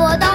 我